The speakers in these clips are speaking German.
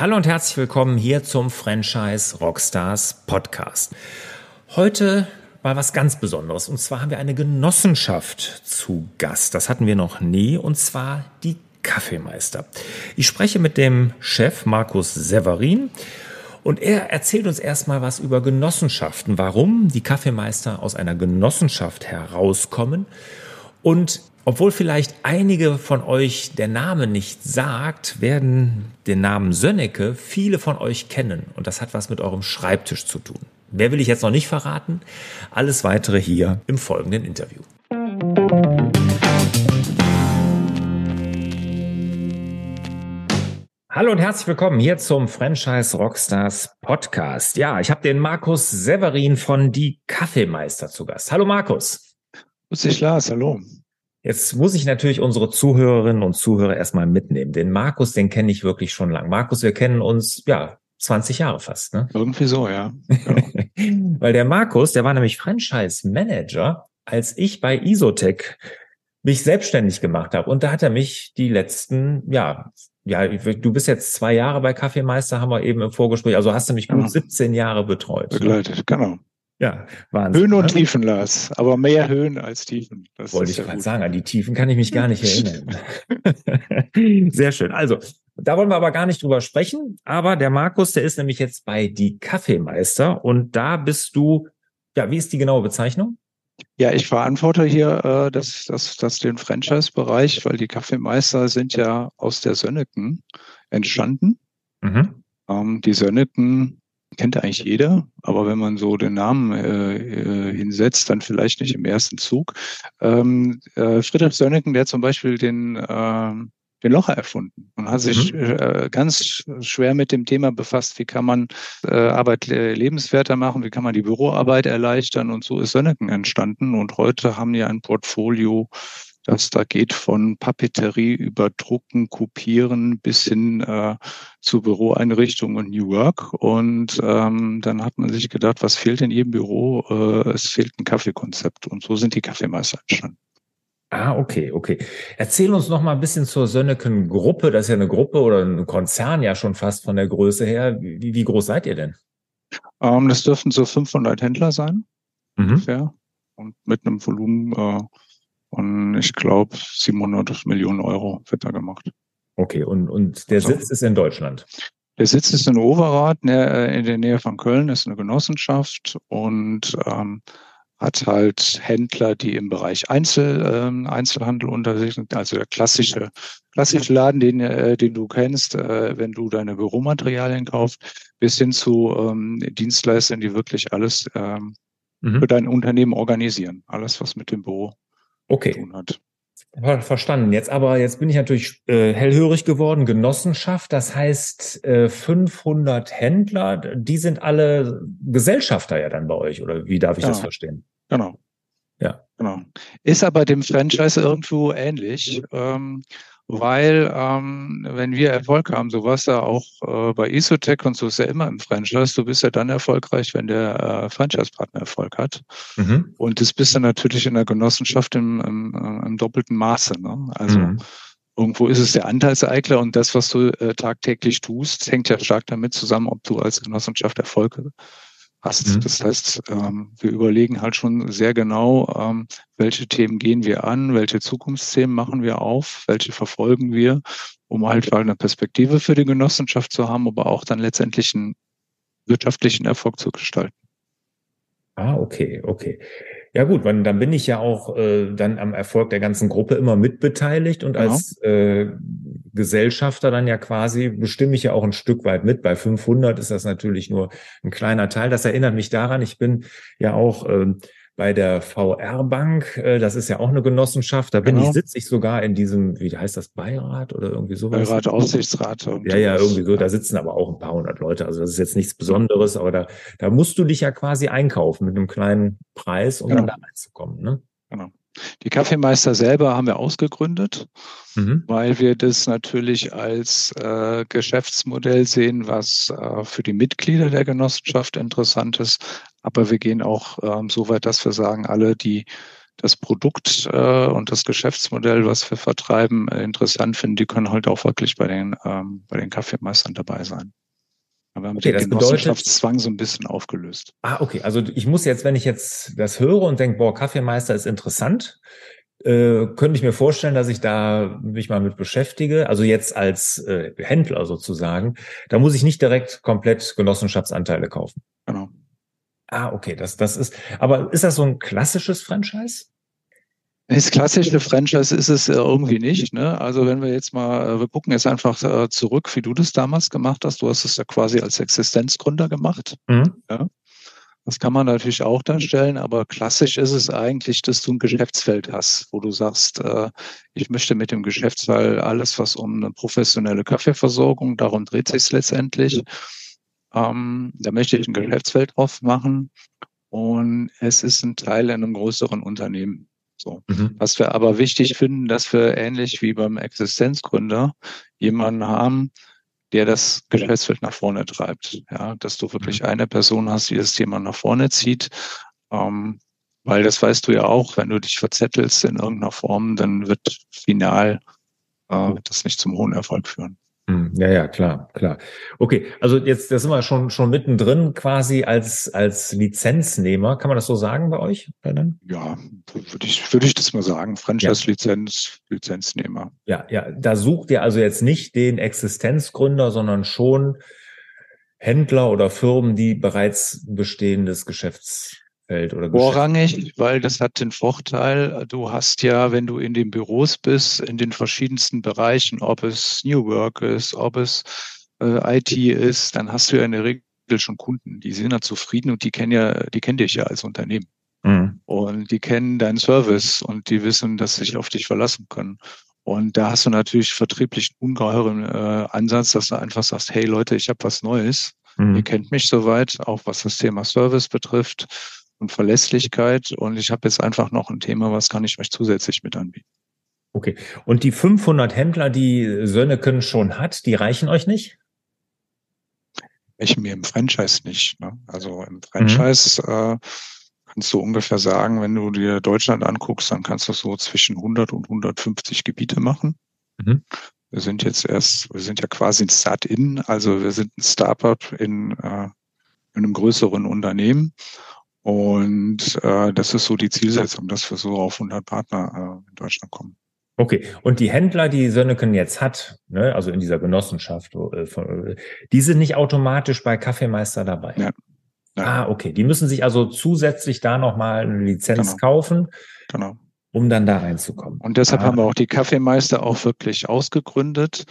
Hallo und herzlich willkommen hier zum Franchise Rockstars Podcast. Heute mal was ganz Besonderes und zwar haben wir eine Genossenschaft zu Gast. Das hatten wir noch nie und zwar die Kaffeemeister. Ich spreche mit dem Chef Markus Severin und er erzählt uns erstmal was über Genossenschaften, warum die Kaffeemeister aus einer Genossenschaft herauskommen und obwohl vielleicht einige von euch der Name nicht sagt, werden den Namen Sönnecke viele von euch kennen. Und das hat was mit eurem Schreibtisch zu tun. Wer will ich jetzt noch nicht verraten? Alles weitere hier im folgenden Interview. Hallo und herzlich willkommen hier zum Franchise Rockstars Podcast. Ja, ich habe den Markus Severin von Die Kaffeemeister zu Gast. Hallo Markus. Grüß dich, Lars. Hallo. Jetzt muss ich natürlich unsere Zuhörerinnen und Zuhörer erstmal mitnehmen. Den Markus, den kenne ich wirklich schon lang. Markus, wir kennen uns, ja, 20 Jahre fast, ne? Irgendwie so, ja. Genau. Weil der Markus, der war nämlich Franchise Manager, als ich bei Isotech mich selbstständig gemacht habe. Und da hat er mich die letzten, ja, ja, du bist jetzt zwei Jahre bei Kaffeemeister, haben wir eben im Vorgespräch, also hast du mich gut genau. 17 Jahre betreut. Ne? Begleitet, genau. Ja, Wahnsinn. Höhen und ne? Tiefen, Lars. Aber mehr Höhen als Tiefen. Das Wollte ich ja gerade sagen. An die Tiefen kann ich mich gar nicht erinnern. Sehr schön. Also, da wollen wir aber gar nicht drüber sprechen. Aber der Markus, der ist nämlich jetzt bei die Kaffeemeister. Und da bist du, ja, wie ist die genaue Bezeichnung? Ja, ich verantworte hier äh, das, das, das den Franchise-Bereich, weil die Kaffeemeister sind ja aus der Sönneken entstanden. Mhm. Ähm, die Sönneken kennt eigentlich jeder, aber wenn man so den Namen äh, äh, hinsetzt, dann vielleicht nicht im ersten Zug. Ähm, äh, Friedrich Sönneken, der zum Beispiel den, äh, den Locher erfunden und hat sich mhm. äh, ganz schwer mit dem Thema befasst, wie kann man äh, Arbeit lebenswerter machen, wie kann man die Büroarbeit erleichtern und so ist Sönneken entstanden und heute haben die ein Portfolio das da geht von Papeterie über Drucken, Kopieren bis hin äh, zu Büroeinrichtungen und New Work. Und ähm, dann hat man sich gedacht, was fehlt in jedem Büro? Äh, es fehlt ein Kaffeekonzept. Und so sind die Kaffeemeister entstanden. Ah, okay, okay. Erzähl uns noch mal ein bisschen zur Sönneken Gruppe. Das ist ja eine Gruppe oder ein Konzern ja schon fast von der Größe her. Wie, wie groß seid ihr denn? Ähm, das dürften so 500 Händler sein, mhm. ungefähr. Und mit einem Volumen äh, und ich glaube, 700 Millionen Euro wird da gemacht. Okay, und, und der also, Sitz ist in Deutschland? Der Sitz ist in Overath, äh, in der Nähe von Köln, ist eine Genossenschaft und ähm, hat halt Händler, die im Bereich Einzel, ähm, Einzelhandel unter sich sind, also der klassische, klassische Laden, den, äh, den du kennst, äh, wenn du deine Büromaterialien kaufst, bis hin zu ähm, Dienstleistern, die wirklich alles ähm, mhm. für dein Unternehmen organisieren. Alles, was mit dem Büro okay. tun hat. Verstanden. Jetzt aber, jetzt bin ich natürlich äh, hellhörig geworden. Genossenschaft, das heißt äh, 500 Händler, die sind alle Gesellschafter ja dann bei euch, oder wie darf ich ja, das verstehen? Genau. Ja. Genau. Ist aber dem Franchise irgendwo ähnlich. Ähm, weil ähm, wenn wir Erfolg haben, so war es ja auch äh, bei Isotech und so ist ja immer im Franchise, du bist ja dann erfolgreich, wenn der äh, Franchise-Partner Erfolg hat. Mhm. Und das bist du natürlich in der Genossenschaft im, im, äh, im doppelten Maße. Ne? Also mhm. irgendwo ist es der Anteilseigler und das, was du äh, tagtäglich tust, hängt ja stark damit zusammen, ob du als Genossenschaft Erfolg hast. Mhm. Das heißt, ähm, wir überlegen halt schon sehr genau, ähm, welche Themen gehen wir an, welche Zukunftsthemen machen wir auf, welche verfolgen wir, um halt eine Perspektive für die Genossenschaft zu haben, aber auch dann letztendlich einen wirtschaftlichen Erfolg zu gestalten. Ah, okay, okay. Ja gut, dann, dann bin ich ja auch äh, dann am Erfolg der ganzen Gruppe immer mitbeteiligt und genau. als äh, Gesellschafter dann ja quasi bestimme ich ja auch ein Stück weit mit. Bei 500 ist das natürlich nur ein kleiner Teil. Das erinnert mich daran, ich bin ja auch äh, bei der VR Bank, äh, das ist ja auch eine Genossenschaft, da bin genau. ich, sitze ich sogar in diesem, wie heißt das, Beirat oder irgendwie sowas? Beirat, Aufsichtsrat. Ja, ja, irgendwie so, da sitzen aber auch ein paar hundert Leute, also das ist jetzt nichts Besonderes, aber da, da musst du dich ja quasi einkaufen mit einem kleinen Preis, um genau. dann da reinzukommen, ne? Genau. Die Kaffeemeister selber haben wir ausgegründet, mhm. weil wir das natürlich als äh, Geschäftsmodell sehen, was äh, für die Mitglieder der Genossenschaft interessant ist. Aber wir gehen auch ähm, so weit, dass wir sagen, alle, die das Produkt äh, und das Geschäftsmodell, was wir vertreiben, äh, interessant finden, die können halt auch wirklich bei den, ähm, bei den Kaffeemeistern dabei sein. Aber wir haben okay, den Genossenschaftszwang so ein bisschen aufgelöst. Ah, okay. Also ich muss jetzt, wenn ich jetzt das höre und denke, boah, Kaffeemeister ist interessant, äh, könnte ich mir vorstellen, dass ich da mich mal mit beschäftige. Also jetzt als äh, Händler sozusagen. Da muss ich nicht direkt komplett Genossenschaftsanteile kaufen. Genau. Ah, okay, das, das ist, aber ist das so ein klassisches Franchise? Das klassische Franchise ist es irgendwie nicht. Ne? Also wenn wir jetzt mal, äh, wir gucken jetzt einfach äh, zurück, wie du das damals gemacht hast. Du hast es ja quasi als Existenzgründer gemacht. Mhm. Ja? Das kann man natürlich auch darstellen, aber klassisch ist es eigentlich, dass du ein Geschäftsfeld hast, wo du sagst, äh, ich möchte mit dem Geschäftsfall alles, was um eine professionelle Kaffeeversorgung, darum dreht sich es letztendlich. Ähm, da möchte ich ein Geschäftsfeld drauf machen und es ist ein Teil in einem größeren Unternehmen. So. Mhm. Was wir aber wichtig finden, dass wir ähnlich wie beim Existenzgründer jemanden haben, der das Geschäftsfeld nach vorne treibt. Ja, dass du wirklich mhm. eine Person hast, die das Thema nach vorne zieht. Ähm, weil das weißt du ja auch, wenn du dich verzettelst in irgendeiner Form, dann wird final äh, wird das nicht zum hohen Erfolg führen. Hm, ja, ja, klar, klar. Okay, also jetzt, da sind wir schon, schon mittendrin quasi als, als Lizenznehmer. Kann man das so sagen bei euch? Ja, würde ich, würde ich das mal sagen. Franchise-Lizenz, ja. Lizenznehmer. Ja, ja, da sucht ihr also jetzt nicht den Existenzgründer, sondern schon Händler oder Firmen, die bereits bestehendes Geschäfts Feld oder Vorrangig, weil das hat den Vorteil, du hast ja, wenn du in den Büros bist, in den verschiedensten Bereichen, ob es New Work ist, ob es äh, IT ist, dann hast du ja in der Regel schon Kunden, die sind ja zufrieden und die kennen ja, die kennen dich ja als Unternehmen. Mhm. Und die kennen deinen Service und die wissen, dass sie sich auf dich verlassen können. Und da hast du natürlich vertrieblich einen ungeheuren äh, Ansatz, dass du einfach sagst, hey Leute, ich habe was Neues. Mhm. Ihr kennt mich soweit, auch was das Thema Service betrifft und Verlässlichkeit. Und ich habe jetzt einfach noch ein Thema, was kann ich euch zusätzlich mit anbieten. Okay. Und die 500 Händler, die Sönneken schon hat, die reichen euch nicht? Ich mir im Franchise nicht. Ne? Also im Franchise mhm. äh, kannst du ungefähr sagen, wenn du dir Deutschland anguckst, dann kannst du so zwischen 100 und 150 Gebiete machen. Mhm. Wir sind jetzt erst, wir sind ja quasi ein Start-in, also wir sind ein Startup in, äh, in einem größeren Unternehmen und äh, das ist so die Zielsetzung, dass wir so auf 100 Partner äh, in Deutschland kommen. Okay, und die Händler, die Sönneken jetzt hat, ne, also in dieser Genossenschaft, äh, von, die sind nicht automatisch bei Kaffeemeister dabei. Ja. ja. Ah, okay. Die müssen sich also zusätzlich da nochmal eine Lizenz genau. kaufen. Genau um dann da reinzukommen. Und deshalb ah. haben wir auch die Kaffeemeister auch wirklich ausgegründet.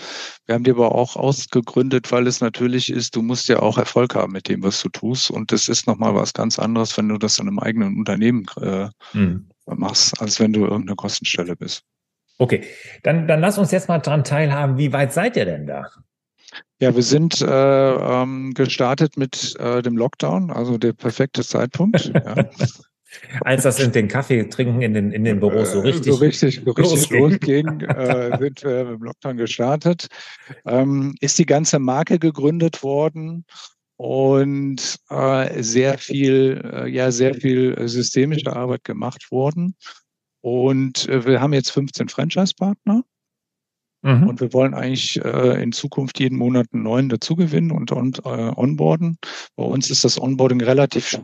Wir haben die aber auch ausgegründet, weil es natürlich ist, du musst ja auch Erfolg haben mit dem, was du tust. Und das ist nochmal was ganz anderes, wenn du das in einem eigenen Unternehmen äh, hm. machst, als wenn du irgendeine Kostenstelle bist. Okay, dann, dann lass uns jetzt mal dran teilhaben. Wie weit seid ihr denn da? Ja, wir sind äh, ähm, gestartet mit äh, dem Lockdown, also der perfekte Zeitpunkt. ja. Als das in den Kaffee trinken in den, in den Büros so richtig, so richtig, so richtig losging, äh, sind wir im Lockdown gestartet. Ähm, ist die ganze Marke gegründet worden und äh, sehr viel, äh, ja, sehr viel systemische Arbeit gemacht worden. Und äh, wir haben jetzt 15 Franchise-Partner. Mhm. Und wir wollen eigentlich äh, in Zukunft jeden Monat einen neuen dazugewinnen und, und äh, onboarden. Bei uns ist das Onboarding relativ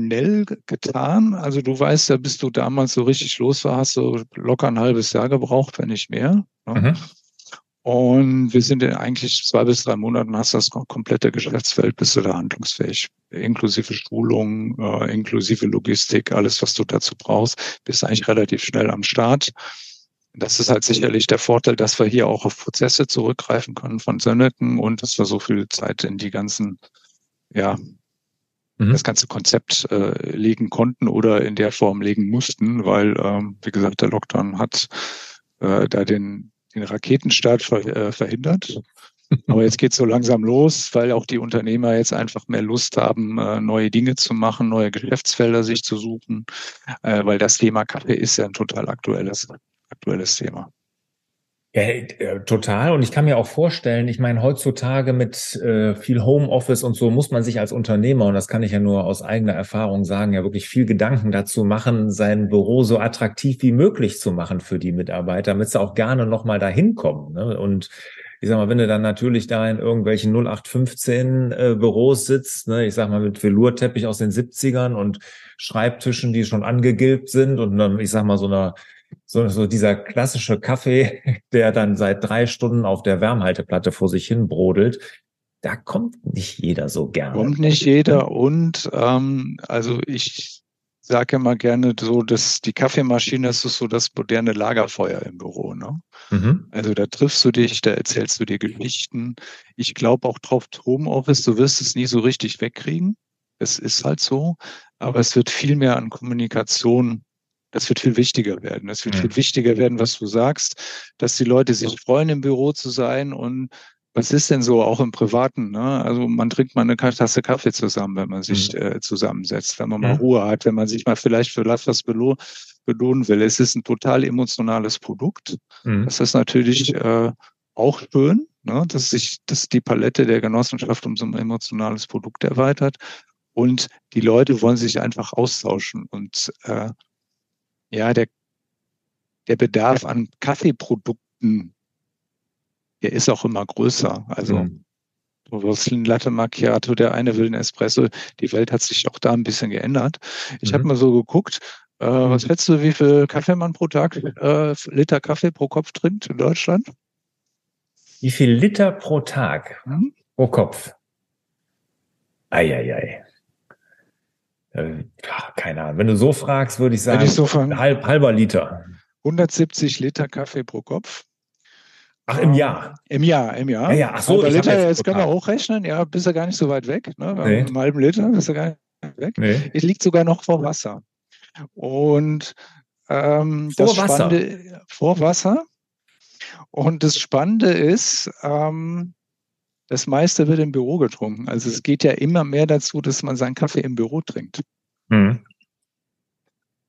schnell getan. Also du weißt ja, bis du damals so richtig los war, hast du locker ein halbes Jahr gebraucht, wenn nicht mehr. Ne? Mhm. Und wir sind in eigentlich zwei bis drei Monaten hast du das komplette Geschäftsfeld, bist du da handlungsfähig. Inklusive Schulung, äh, inklusive Logistik, alles, was du dazu brauchst, bist eigentlich relativ schnell am Start. Das ist halt sicherlich der Vorteil, dass wir hier auch auf Prozesse zurückgreifen können von Sönneken und dass wir so viel Zeit in die ganzen ja, mhm. das ganze Konzept äh, legen konnten oder in der Form legen mussten, weil, ähm, wie gesagt, der Lockdown hat äh, da den, den Raketenstart ver, äh, verhindert. Aber jetzt geht es so langsam los, weil auch die Unternehmer jetzt einfach mehr Lust haben, äh, neue Dinge zu machen, neue Geschäftsfelder sich zu suchen, äh, weil das Thema Kaffee ist ja ein total aktuelles, aktuelles Thema. Ja, äh, total. Und ich kann mir auch vorstellen, ich meine, heutzutage mit äh, viel Homeoffice und so muss man sich als Unternehmer, und das kann ich ja nur aus eigener Erfahrung sagen, ja wirklich viel Gedanken dazu machen, sein Büro so attraktiv wie möglich zu machen für die Mitarbeiter, damit sie auch gerne nochmal dahin kommen. Ne? Und ich sag mal, wenn du dann natürlich da in irgendwelchen 0815 äh, Büros sitzt, ne, ich sag mal mit Velourteppich aus den 70ern und Schreibtischen, die schon angegilbt sind und dann, ich sag mal, so einer so, so dieser klassische Kaffee, der dann seit drei Stunden auf der Wärmhalteplatte vor sich hin brodelt, da kommt nicht jeder so gerne. Kommt nicht jeder und ähm, also ich sage immer gerne so, dass die Kaffeemaschine das ist so das moderne Lagerfeuer im Büro. Ne? Mhm. Also da triffst du dich, da erzählst du dir Geschichten. Ich glaube auch drauf Homeoffice, du wirst es nie so richtig wegkriegen. Es ist halt so, aber es wird viel mehr an Kommunikation das wird viel wichtiger werden. Es wird ja. viel wichtiger werden, was du sagst, dass die Leute sich freuen, im Büro zu sein und was ist denn so auch im Privaten? Ne? Also man trinkt mal eine Tasse Kaffee zusammen, wenn man sich mhm. äh, zusammensetzt, wenn man mal Ruhe hat, wenn man sich mal vielleicht für was belo belohnen will. Es ist ein total emotionales Produkt. Mhm. Das ist natürlich äh, auch schön, ne? dass sich dass die Palette der Genossenschaft um so ein emotionales Produkt erweitert. Und die Leute wollen sich einfach austauschen. Und äh, ja, der, der Bedarf an Kaffeeprodukten, der ist auch immer größer. Also mhm. du wirst ein Latte Macchiato, der eine will einen Espresso. Die Welt hat sich auch da ein bisschen geändert. Ich mhm. habe mal so geguckt, äh, was schätzt du, wie viel Kaffee man pro Tag, äh, Liter Kaffee pro Kopf trinkt in Deutschland? Wie viel Liter pro Tag mhm. pro Kopf? Eieiei. Äh, keine Ahnung. Wenn du so fragst, würde ich sagen, ich so halb, halber Liter. 170 Liter Kaffee pro Kopf. Ach, im Jahr? Im Jahr, im Jahr. Ja, ja. Ach so, Halber Liter, jetzt, jetzt können wir hochrechnen. Ja, bist du gar nicht so weit weg. Ne? Nee. Einem halben Liter bist du gar nicht weg. Nee. Es liegt sogar noch vor Wasser. Und ähm, vor das Wasser. Spannende, vor Wasser. Und das Spannende ist, ähm, das meiste wird im Büro getrunken. Also es geht ja immer mehr dazu, dass man seinen Kaffee im Büro trinkt. Mhm.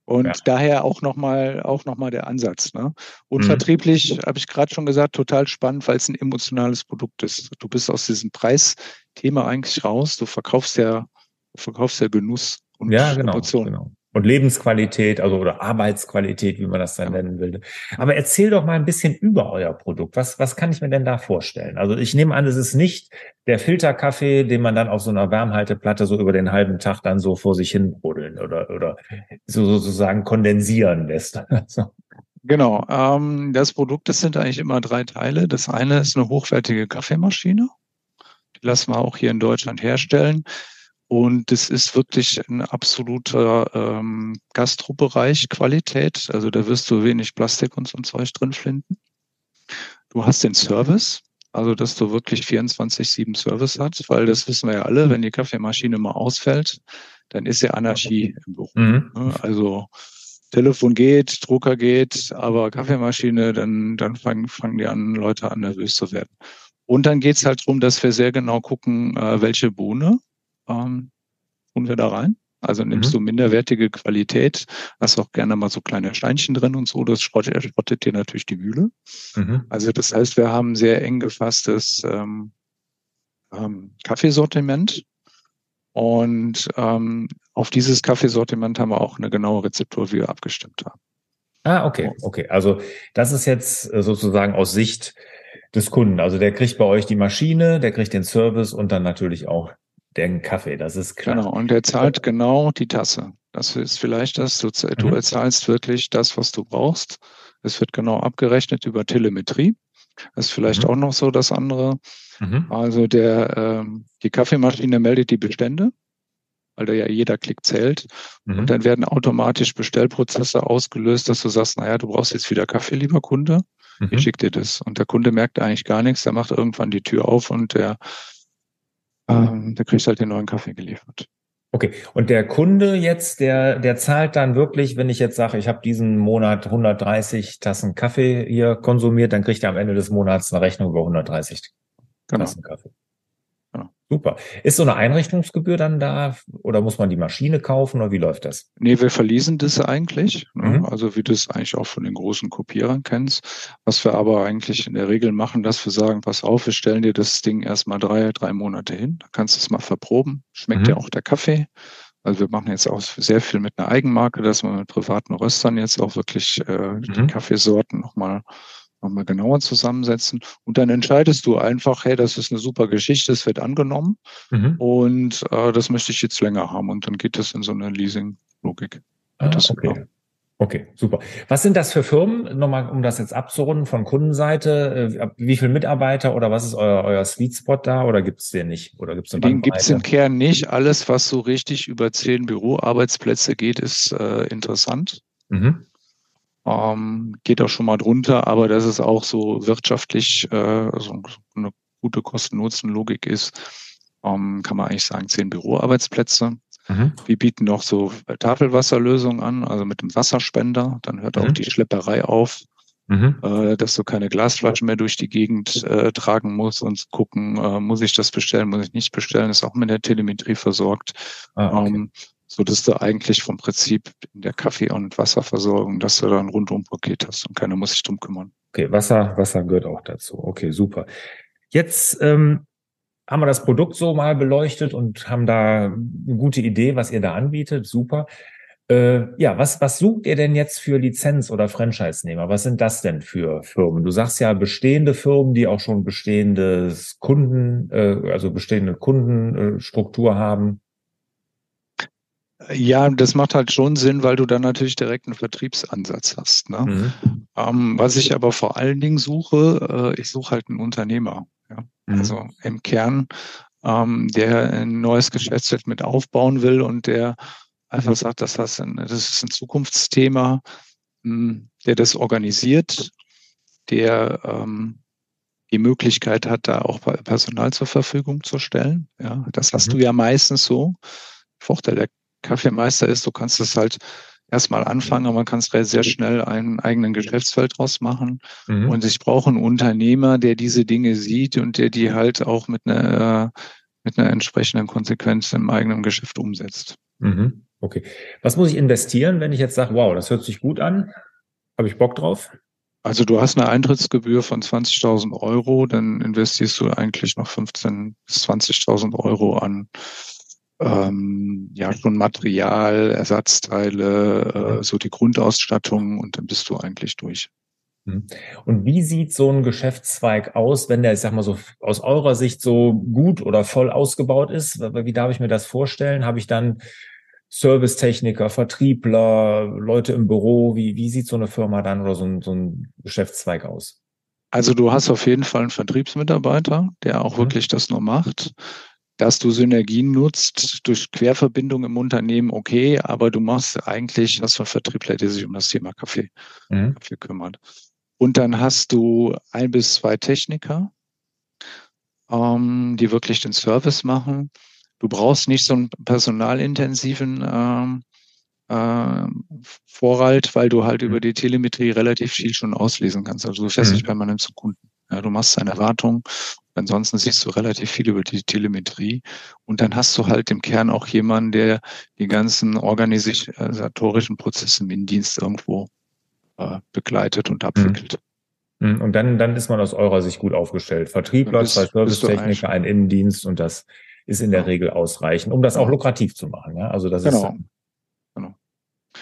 Und ja. daher auch nochmal auch noch mal der Ansatz. Ne? Und mhm. vertrieblich, habe ich gerade schon gesagt, total spannend, weil es ein emotionales Produkt ist. Du bist aus diesem Preisthema eigentlich raus. Du verkaufst ja, du verkaufst ja Genuss und ja, genau, Emotionen. Genau und Lebensqualität, also oder Arbeitsqualität, wie man das dann nennen will. Aber erzähl doch mal ein bisschen über euer Produkt. Was, was kann ich mir denn da vorstellen? Also ich nehme an, es ist nicht der Filterkaffee, den man dann auf so einer Wärmhalteplatte so über den halben Tag dann so vor sich hin brodeln oder, oder so sozusagen kondensieren lässt. Genau. Ähm, das Produkt, das sind eigentlich immer drei Teile. Das eine ist eine hochwertige Kaffeemaschine. Die lassen wir auch hier in Deutschland herstellen. Und es ist wirklich ein absoluter ähm, Gastrobereich Qualität. Also da wirst du wenig Plastik und so ein Zeug drin finden. Du hast den Service, also dass du wirklich 24-7 Service hast, weil das wissen wir ja alle, wenn die Kaffeemaschine mal ausfällt, dann ist ja Anarchie im Büro. Mhm. Ne? Also Telefon geht, Drucker geht, aber Kaffeemaschine, dann, dann fangen, fangen die an, Leute an, nervös zu werden. Und dann geht's halt drum, dass wir sehr genau gucken, äh, welche Bohne ähm, tun wir da rein. Also nimmst mhm. du minderwertige Qualität, hast auch gerne mal so kleine Steinchen drin und so, das schrottet, schrottet dir natürlich die Mühle. Mhm. Also das heißt, wir haben sehr eng gefasstes ähm, ähm, Kaffeesortiment und ähm, auf dieses Kaffeesortiment haben wir auch eine genaue Rezeptur, wie wir abgestimmt haben. Ah, okay, okay. Also das ist jetzt äh, sozusagen aus Sicht des Kunden. Also der kriegt bei euch die Maschine, der kriegt den Service und dann natürlich auch den Kaffee, das ist klar. Genau, und er zahlt genau die Tasse. Das ist vielleicht das, du, du mhm. zahlst wirklich das, was du brauchst. Es wird genau abgerechnet über Telemetrie. Das ist vielleicht mhm. auch noch so das andere. Mhm. Also der, ähm, die Kaffeemaschine meldet die Bestände, weil da ja jeder Klick zählt. Und mhm. dann werden automatisch Bestellprozesse ausgelöst, dass du sagst, naja, du brauchst jetzt wieder Kaffee, lieber Kunde. Ich mhm. schicke dir das. Und der Kunde merkt eigentlich gar nichts. Der macht irgendwann die Tür auf und der ähm, da kriegst du halt den neuen Kaffee geliefert. Okay, und der Kunde jetzt, der, der zahlt dann wirklich, wenn ich jetzt sage, ich habe diesen Monat 130 Tassen Kaffee hier konsumiert, dann kriegt er am Ende des Monats eine Rechnung über 130 genau. Tassen Kaffee. Super. Ist so eine Einrichtungsgebühr dann da oder muss man die Maschine kaufen oder wie läuft das? Nee, wir verließen das eigentlich. Ne? Mhm. Also wie du es eigentlich auch von den großen Kopierern kennst. Was wir aber eigentlich in der Regel machen, dass wir sagen, pass auf, wir stellen dir das Ding erstmal drei, drei Monate hin. Da kannst du es mal verproben. Schmeckt mhm. dir auch der Kaffee. Also wir machen jetzt auch sehr viel mit einer Eigenmarke, dass wir mit privaten Röstern jetzt auch wirklich äh, mhm. die Kaffeesorten nochmal nochmal genauer zusammensetzen. Und dann entscheidest du einfach, hey, das ist eine super Geschichte, es wird angenommen mhm. und äh, das möchte ich jetzt länger haben. Und dann geht das in so eine Leasing-Logik. Ah, okay. Okay, super. Was sind das für Firmen? Nochmal, um das jetzt abzurunden von Kundenseite. Äh, wie viele Mitarbeiter oder was ist euer, euer Sweet Spot da oder gibt es den nicht? Oder gibt's den gibt es im Kern nicht. Alles, was so richtig über zehn Büroarbeitsplätze geht, ist äh, interessant. Mhm. Ähm, geht auch schon mal drunter, aber dass es auch so wirtschaftlich äh, so eine gute Kosten-Nutzen-Logik ist, ähm, kann man eigentlich sagen, zehn Büroarbeitsplätze. Mhm. Wir bieten noch so Tafelwasserlösungen an, also mit dem Wasserspender. Dann hört mhm. auch die Schlepperei auf, mhm. äh, dass du keine Glasflaschen mehr durch die Gegend äh, tragen musst und gucken, äh, muss ich das bestellen, muss ich nicht bestellen, ist auch mit der Telemetrie versorgt. Ah, okay. ähm, so dass du eigentlich vom Prinzip in der Kaffee- und Wasserversorgung, dass du da ein Rundumpaket hast und keiner muss sich drum kümmern. Okay, Wasser, Wasser gehört auch dazu. Okay, super. Jetzt ähm, haben wir das Produkt so mal beleuchtet und haben da eine gute Idee, was ihr da anbietet. Super. Äh, ja, was, was sucht ihr denn jetzt für Lizenz- oder Franchise-Nehmer? Was sind das denn für Firmen? Du sagst ja bestehende Firmen, die auch schon bestehendes Kunden, äh, also bestehende Kundenstruktur haben. Ja, das macht halt schon Sinn, weil du dann natürlich direkt einen Vertriebsansatz hast. Ne? Mhm. Ähm, was ich aber vor allen Dingen suche, äh, ich suche halt einen Unternehmer. Ja? Mhm. Also im Kern, ähm, der ein neues Geschäftsfeld mit aufbauen will und der einfach sagt, das, ein, das ist ein Zukunftsthema, mh, hm, der das organisiert, der ähm, die Möglichkeit hat, da auch Personal zur Verfügung zu stellen. Ja, das hast mhm. du ja meistens so. Vorteil der Kaffeemeister ist, du kannst es halt erstmal anfangen, aber man kann es sehr schnell einen eigenen Geschäftsfeld draus machen. Mhm. Und ich brauche einen Unternehmer, der diese Dinge sieht und der die halt auch mit einer, mit einer entsprechenden Konsequenz im eigenen Geschäft umsetzt. Mhm. Okay. Was muss ich investieren, wenn ich jetzt sage, wow, das hört sich gut an? Habe ich Bock drauf? Also du hast eine Eintrittsgebühr von 20.000 Euro, dann investierst du eigentlich noch 15.000 bis 20.000 Euro an ähm, ja schon Material, Ersatzteile, äh, so die Grundausstattung und dann bist du eigentlich durch. Mhm. Und wie sieht so ein Geschäftszweig aus, wenn der, ich sag mal so, aus eurer Sicht so gut oder voll ausgebaut ist? Wie darf ich mir das vorstellen? Habe ich dann Servicetechniker, Vertriebler, Leute im Büro? Wie, wie sieht so eine Firma dann oder so ein, so ein Geschäftszweig aus? Also du hast auf jeden Fall einen Vertriebsmitarbeiter, der auch mhm. wirklich das nur macht dass du Synergien nutzt durch Querverbindung im Unternehmen, okay, aber du machst eigentlich, hast du Vertriebler, der sich um das Thema Kaffee, mhm. Kaffee kümmert. Und dann hast du ein bis zwei Techniker, ähm, die wirklich den Service machen. Du brauchst nicht so einen personalintensiven ähm, äh, Vorrat, weil du halt mhm. über die Telemetrie relativ viel schon auslesen kannst. Also du fährst mhm. nicht permanent zu Kunden. Ja, du machst eine Wartung Ansonsten siehst du relativ viel über die Telemetrie. Und dann hast du halt im Kern auch jemanden, der die ganzen organisatorischen Prozesse im Dienst irgendwo äh, begleitet und abwickelt. Mhm. Mhm. Und dann, dann ist man aus eurer Sicht gut aufgestellt. Vertriebler, zwei Servicetechniker, ein Innendienst und das ist in der Regel ausreichend, um das auch lukrativ zu machen. Ja? Also das genau. ist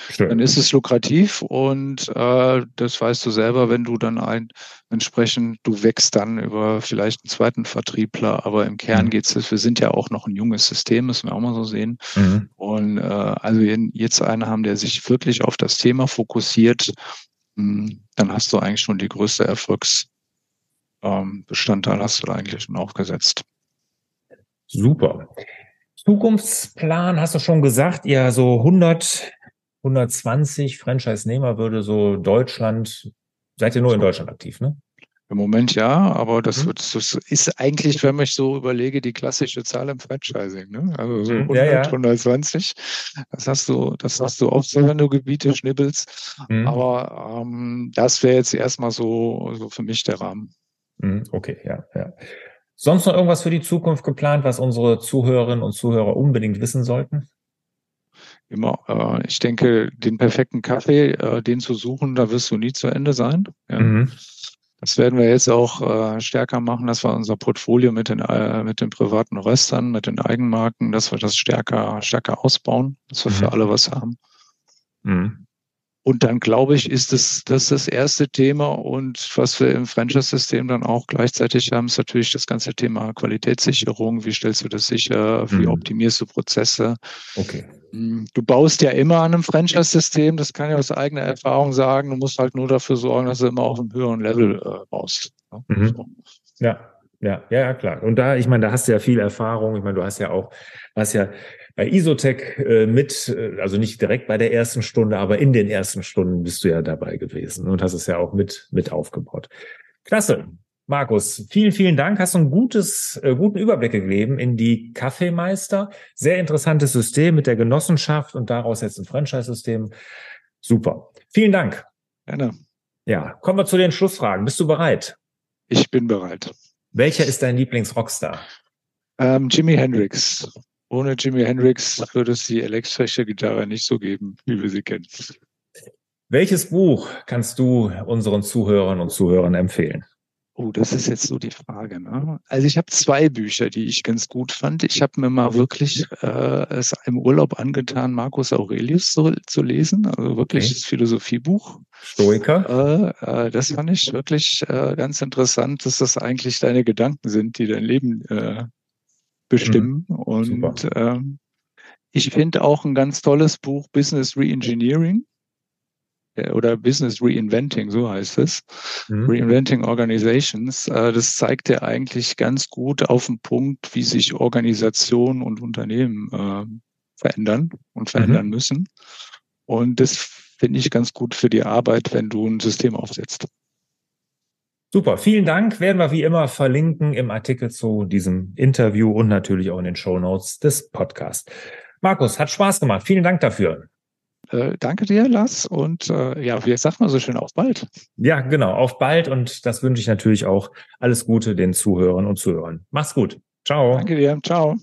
Schön. Dann ist es lukrativ und äh, das weißt du selber, wenn du dann ein entsprechend, du wächst dann über vielleicht einen zweiten Vertriebler, aber im Kern mhm. geht es, wir sind ja auch noch ein junges System, müssen wir auch mal so sehen. Mhm. Und äh, also jetzt einen haben, der sich wirklich auf das Thema fokussiert, mh, hm, dann hast du eigentlich schon die größte Erfolgsbestandteil, ähm, hast du da eigentlich schon aufgesetzt. Super. Zukunftsplan hast du schon gesagt, ihr so 100 120 Franchise-Nehmer würde so Deutschland, seid ihr nur in Deutschland aktiv, ne? Im Moment ja, aber das, mhm. das, ist eigentlich, wenn ich so überlege, die klassische Zahl im Franchising. Ne? Also so 100, ja, ja. 120. Das hast du, das hast du oft so, wenn du Gebiete schnibbelst. Mhm. Aber ähm, das wäre jetzt erstmal so, so für mich der Rahmen. Mhm, okay, ja, ja. Sonst noch irgendwas für die Zukunft geplant, was unsere Zuhörerinnen und Zuhörer unbedingt wissen sollten? Immer, äh, ich denke, den perfekten Kaffee, äh, den zu suchen, da wirst du nie zu Ende sein. Ja. Mhm. Das werden wir jetzt auch äh, stärker machen, dass wir unser Portfolio mit den, äh, mit den privaten Röstern, mit den Eigenmarken, dass wir das stärker, stärker ausbauen, dass wir mhm. für alle was haben. Mhm. Und dann glaube ich, ist es das, das erste Thema. Und was wir im Franchise-System dann auch gleichzeitig haben, ist natürlich das ganze Thema Qualitätssicherung. Wie stellst du das sicher? Wie mhm. optimierst du Prozesse? Okay. Hm, du baust ja immer an einem Franchise-System, das kann ich aus eigener Erfahrung sagen. Du musst halt nur dafür sorgen, dass du immer auf einem höheren Level äh, baust. Ne? Mhm. So. Ja, ja, ja, klar. Und da, ich meine, da hast du ja viel Erfahrung. Ich meine, du hast ja auch, hast ja bei Isotech äh, mit, äh, also nicht direkt bei der ersten Stunde, aber in den ersten Stunden bist du ja dabei gewesen und hast es ja auch mit, mit aufgebaut. Klasse. Markus, vielen, vielen Dank. Hast du einen gutes, äh, guten Überblick gegeben in die Kaffeemeister. Sehr interessantes System mit der Genossenschaft und daraus jetzt ein Franchise-System. Super. Vielen Dank. Gerne. Ja, kommen wir zu den Schlussfragen. Bist du bereit? Ich bin bereit. Welcher ist dein Lieblings-Rockstar? Ähm, Jimi Hendrix. Ohne Jimi Hendrix würde es die elektrische Gitarre nicht so geben, wie wir sie kennen. Welches Buch kannst du unseren Zuhörern und Zuhörern empfehlen? Oh, das ist jetzt so die Frage. Ne? Also ich habe zwei Bücher, die ich ganz gut fand. Ich habe mir mal wirklich äh, es im Urlaub angetan, Marcus Aurelius zu, zu lesen, also wirklich okay. das Philosophiebuch. Stoiker. Äh, äh, das fand ich wirklich äh, ganz interessant, dass das eigentlich deine Gedanken sind, die dein Leben äh, bestimmen. Mhm. Und ähm, ich finde auch ein ganz tolles Buch Business Reengineering oder Business Reinventing, so heißt es. Mhm. Reinventing Organizations. Äh, das zeigt ja eigentlich ganz gut auf den Punkt, wie sich Organisationen und Unternehmen äh, verändern und verändern mhm. müssen. Und das finde ich ganz gut für die Arbeit, wenn du ein System aufsetzt. Super, vielen Dank. Werden wir wie immer verlinken im Artikel zu diesem Interview und natürlich auch in den Show Notes des Podcasts. Markus, hat Spaß gemacht. Vielen Dank dafür. Äh, danke dir, Lars. Und äh, ja, wie sagt man so schön, auf bald. Ja, genau, auf bald. Und das wünsche ich natürlich auch alles Gute den Zuhörern und Zuhörern. Mach's gut. Ciao. Danke dir. Ciao.